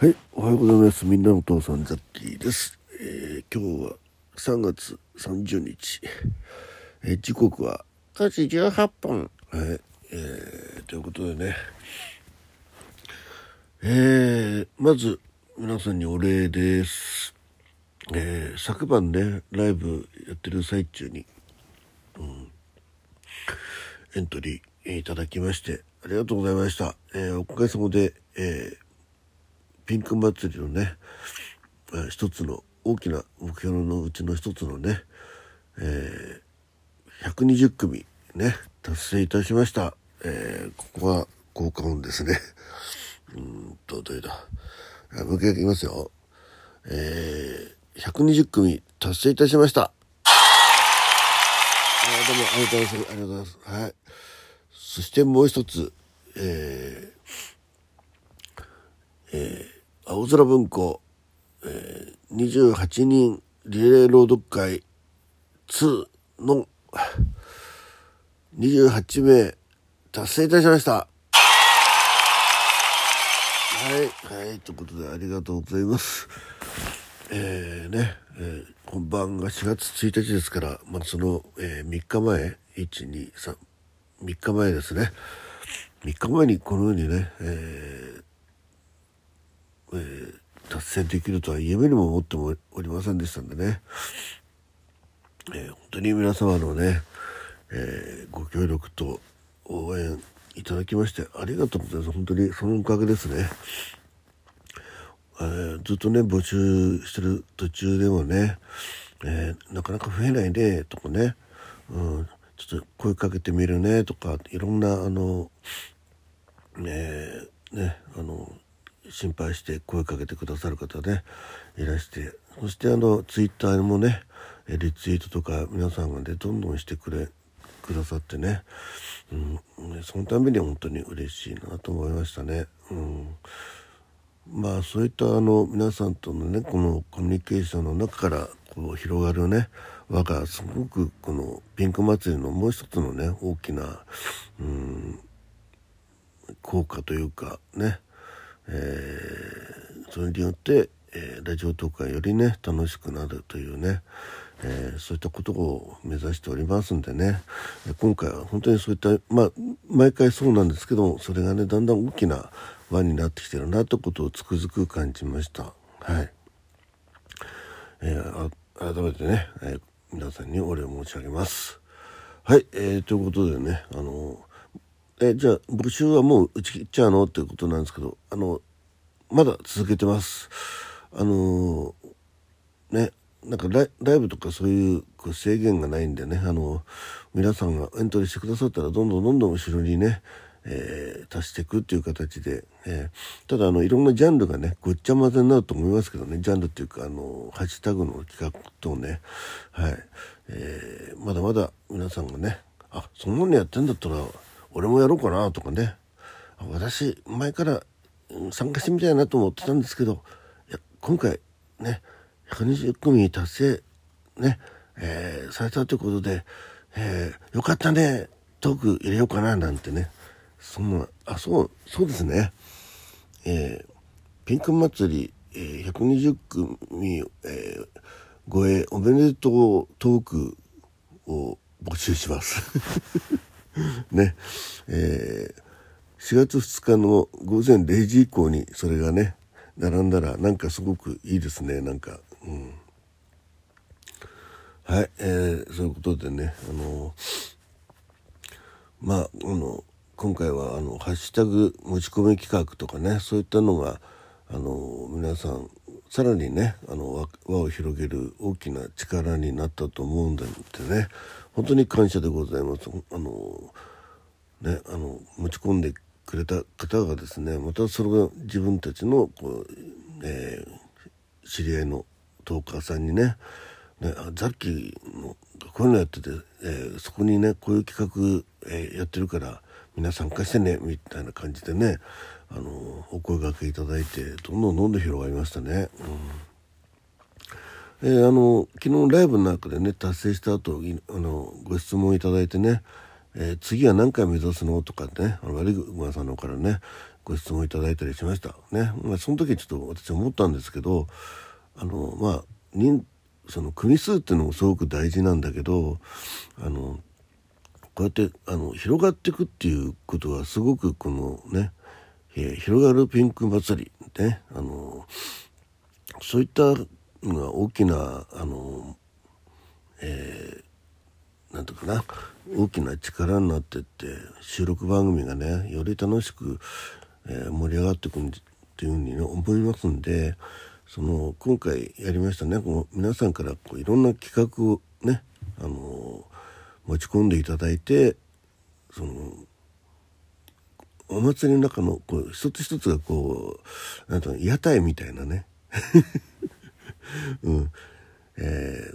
はい、おはようございます。みんなのお父さん、ザッキーです。えー今日は3月30日。えー時刻は9時18分。はい、えーということでね。えまず、皆さんにお礼です。え昨晩ね、ライブやってる最中に、うんエントリーいただきまして、ありがとうございました。えおかげさまで、えーピンク祭りのね、えー一つの大きな目標のうちの一つのね、えー120組ね、達成いたしました。えーここは効果音ですね。うんと、どれだ。もう一回いきますよ。えー120組達成いたしました。あどうもありがとうございます。ありがとうございます。はい。そしてもう一つ、えー青空文庫、えー28人リレー朗読会2の28名達成いたしました。はい、はい、ということでありがとうございます。えーね、えー本番が4月1日ですから、まあ、その、え3日前、1、2、3、3日前ですね。3日前にこのようにね、えーえー達成できるとは夢にも思ってもおりませんでしたんでね、えー本当に皆様のね、えーご協力と応援いただきましてありがとうございます。本当にそのおかげですね、えーずっとね募集してる途中でもね、えなかなか増えないねとかね、うん、ちょっと声かけてみるねとかいろんなあのえーねあの心配して声かけてくださる方ねいらして。そしてあのツイッターにもねリツイートとか皆さんがねどんどんしてくれくださってね、うん、そのために本当に嬉しいなと思いましたね。うん。まあそういったあの皆さんとのねこのコミュニケーションの中からこう広がるね輪がすごくこのピンク祭りのもう一つのね大きな、うん、効果というかね、えーそれによって、えーラジオトークがよりね楽しくなるというね、えーそういったことを目指しておりますんでね今回は本当にそういったまあ毎回そうなんですけどもそれがねだんだん大きな輪になってきてるなということをつくづく感じました。はいえー改めてね、えー皆さんにお礼を申し上げます。はい、えーということでね、あのえじゃあ募集はもう打ち切っちゃうの？っていうことなんですけど、あのまだ続けてます。あのね、なんかライブとかそういうこう制限がないんでね、あの皆さんがエントリーしてくださったらどんどんどんどん後ろにね、えー足していくっていう形で、えーただあのいろんなジャンルがねごっちゃ混ぜになると思いますけどねジャンルっていうかあのハッシュタグの企画とねはい、えーまだまだ皆さんがねあそんなのやってんだったら俺もやろうかなとかね。私前から参加してみたいなと思ってたんですけどいや今回ね120組達成ね、えーされたということで、えーよかったねトーク入れようかななんてね。そんなあそうそうですね。えーピンク祭り、えー120組、えーおめでとうトークを募集します。ね、えー4月2日の午前0時以降にそれがね並んだらなんかすごくいいですねなんか、うん、はい、えーそういうことでねあのまああの今回はあのハッシュタグ持ち込み企画とかねそういったのがあの皆さんさらにねあの輪を広げる大きな力になったと思うんでね本当に感謝でございます。あのね、あの持ち込んでくれた方がですねまたそれが自分たちのこう、えー知り合いのトーカーさんにねねあザッキーのこういうのやってて、えーそこにねこういう企画、えーやってるからみんな参加してねみたいな感じでねあのお声掛けいただいてどんどんどんどん広がりましたね。うん。えーあの昨日ライブの中でね達成した後あのご質問いただいてね、えー次は何回目指すのとかねあの悪い馬さんの方からねご質問いただいたりしました。ね、まあ、その時ちょっと私思ったんですけどあのまあ人その組数っていうのもすごく大事なんだけどあのこうやってあの広がっていくっていうことはすごくこのね、えー、広がるピンク祭りねあのそういったのが大きなあの、えー、なんとかな大きな力になってって収録番組がねより楽しく、えー、盛り上がっていくっていうふうに、ね、思いますんでその今回やりましたねこの皆さんからこういろんな企画をねあの持ち込んでいただいてそのお祭りの中のこう一つ一つがこうなんと屋台みたいなね。うん。え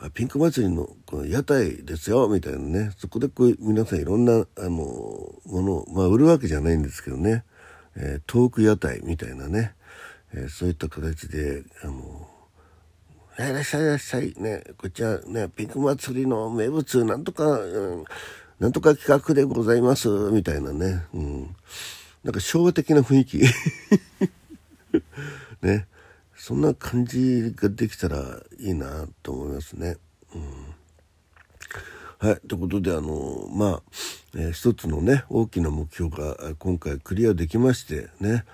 ー、ピンク祭りのこの屋台ですよみたいなね。そこでこう皆さんいろんなあのものを、まあ、売るわけじゃないんですけどね、えー、トーク屋台みたいなね、えー、そういった形であのいらっしゃいいらっしゃいねこっちらねピンク祭りの名物なんとか、うん、なんとか企画でございます。みたいなね、うん、なんか昭和的な雰囲気。ね。そんな感じができたらいいなと思いますね。うん、はい。ということで、あの、まあ、えー、一つのね、大きな目標が今回クリアできましてね、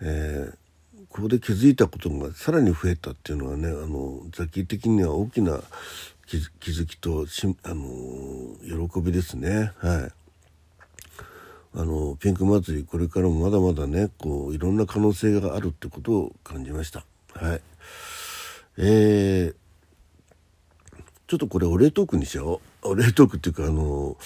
えー、ここで気づいたことがさらに増えたっていうのはね、あの、ザキ的には大きな気づきとし、あの、喜びですね。はい。あのピンク祭りこれからもまだまだねこういろんな可能性があるってことを感じましたはいえー、ちょっとこれお礼トークにしようお礼トークっていうかあの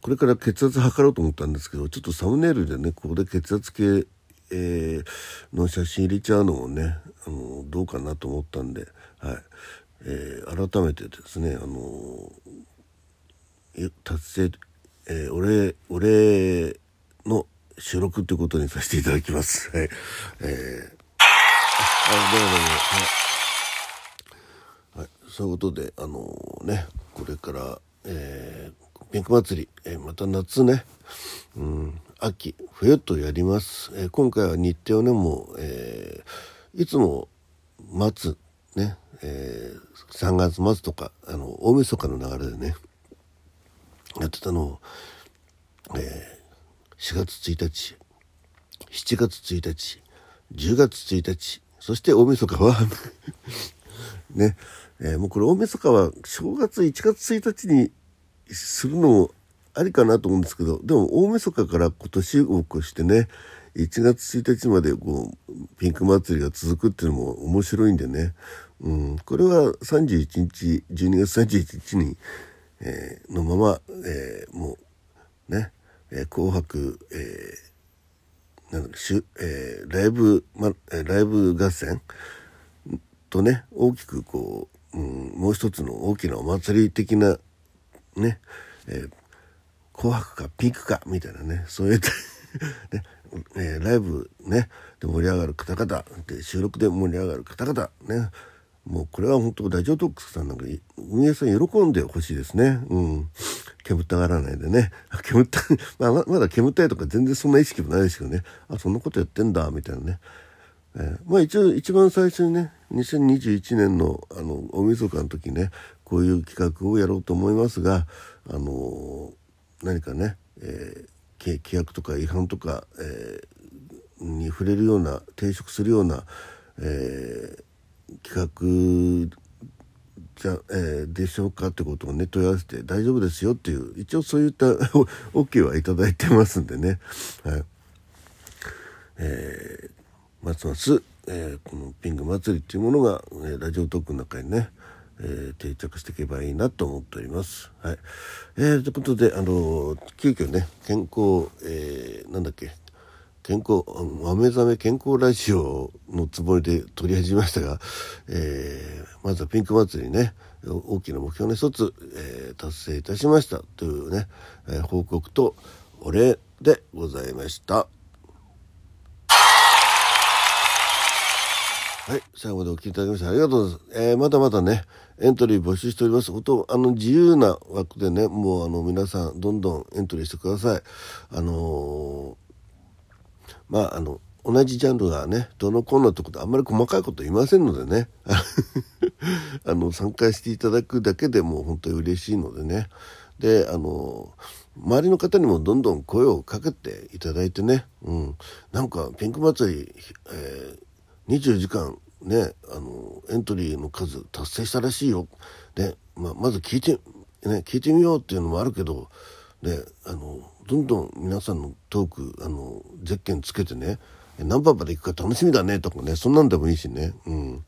これから血圧測ろうと思ったんですけどちょっとサムネイルでねここで血圧計、えー、の写真入れちゃうのもねあのどうかなと思ったんで、はいえー、改めてですねあの達成えー、俺、俺の収録ということにさせていただきます。はい。えー、あ、どうもどうも。はい。はい、そういうことで、あのー、ね、これから、えー、ピンク祭り、えー、また夏ね、うん、秋、冬とやります。えー、今回は日程をね、もう、えー、いつも待つ、ね、えー、3月末とか、あの、大晦日の流れでね、やってたのを、えー、4月1日7月1日10月1日そして大晦日は ね、えー、もうこれ大晦日は正月1月1日にするのもありかなと思うんですけどでも大晦日から今年を越してね1月1日までこうピンク祭りが続くっていうのも面白いんでね、うん、これは31日12月31日にえー、のまま、えー、もうね、えー、紅白、えー、なんだしゅ、えー、ライブ、ま、ライブ合戦とね大きくこう、うん、もう一つの大きなお祭り的なね、えー、紅白かピンクかみたいなねそういった ねえー、ライブねで盛り上がる方々で収録で盛り上がる方々ねもうこれは本当ラジオトークスさんなんか運営さん喜んでほしいですね。うん。煙たがらないでね。煙た、まあ、まだ煙たいとか全然そんな意識もないですけどね。あ、そんなことやってんだ、みたいなね。えー、まあ一応一番最初にね、2021年のあの大晦日の時ね、こういう企画をやろうと思いますが、あのー、何かね、えー、規約とか違反とか、えー、に触れるような、抵触するような、えー企画じゃ、えー、でしょうかってことをね問い合わせて大丈夫ですよっていう一応そういった OK はいただいてますんでね、はい。えー、ますます、えー、このピング祭りっていうものが、えー、ラジオトークの中にねえー、定着していけばいいなと思っております。はい。えー、ということで、あの急遽ね、健康、えー、なんだっけ、健康、豆覚め健康ラジオのつもりで撮り始めましたが、えー、まずはピンク祭りね、大きな目標の一つ、えー、達成いたしましたというね、えー、報告とお礼でございました。はい。最後までお聞きいただきましてありがとうございます。えー、まだまだね、エントリー募集しております。音、あの、自由な枠でね、もうあの、皆さん、どんどんエントリーしてください。あのーまああの同じジャンルがねどのコーナーってことあんまり細かいこと言いませんのでね あの参加していただくだけでも本当に嬉しいのでねであの周りの方にもどんどん声をかけていただいてね、うん、なんかピンク祭り、えー、24時間ねあのエントリーの数達成したらしいよ、でまあ、まず聞いて、ね、聞いてみようっていうのもあるけど、で、あのどんどん皆さんのトークあのゼッケンつけてね何番まで行くか楽しみだねとかねそんなんでもいいしね。うん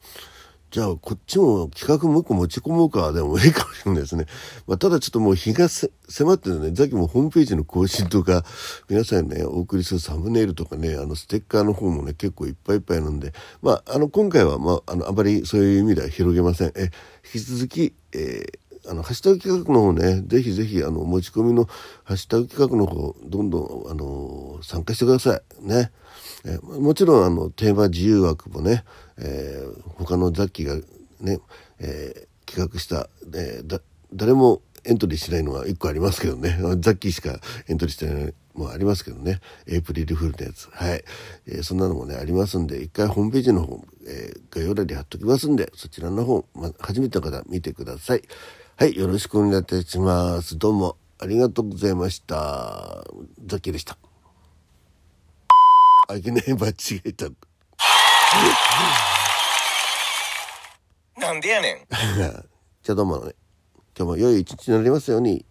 じゃあこっちも企画もう一個持ち込もうかでもいいかもしれないですね。まあ、ただちょっともう日が迫ってるね、さっきもホームページの更新とか、皆さんね、お送りするサムネイルとかね、あのステッカーの方もね、結構いっぱいいっぱいなんで、まあ、あの、今回は、まあ、あの、あまりそういう意味では広げません。え、引き続き、えー、あの、ハッシュタグ企画の方ね、ぜひぜひ、あの、持ち込みのハッシュタグ企画の方、どんどん、あの、参加してください。ね。えもちろん、あの、テーマ自由枠もね、えー、他の雑記がね、えー、企画した、えー、誰もエントリーしないのは1個ありますけどね。ザッキーしかエントリーしてないもありますけどね。エイプリルフールのやつ。はい、えー、そんなのもねありますんで一回ホームページの方、え、概要欄に貼っときますんでそちらの方、ま、初めての方見てください。はいよろしくお願いいたしますどうもありがとうございましたザッキーでしたあげねえ間違えたなんでやねん。じゃあどうもね。今日も良い一日になりますように。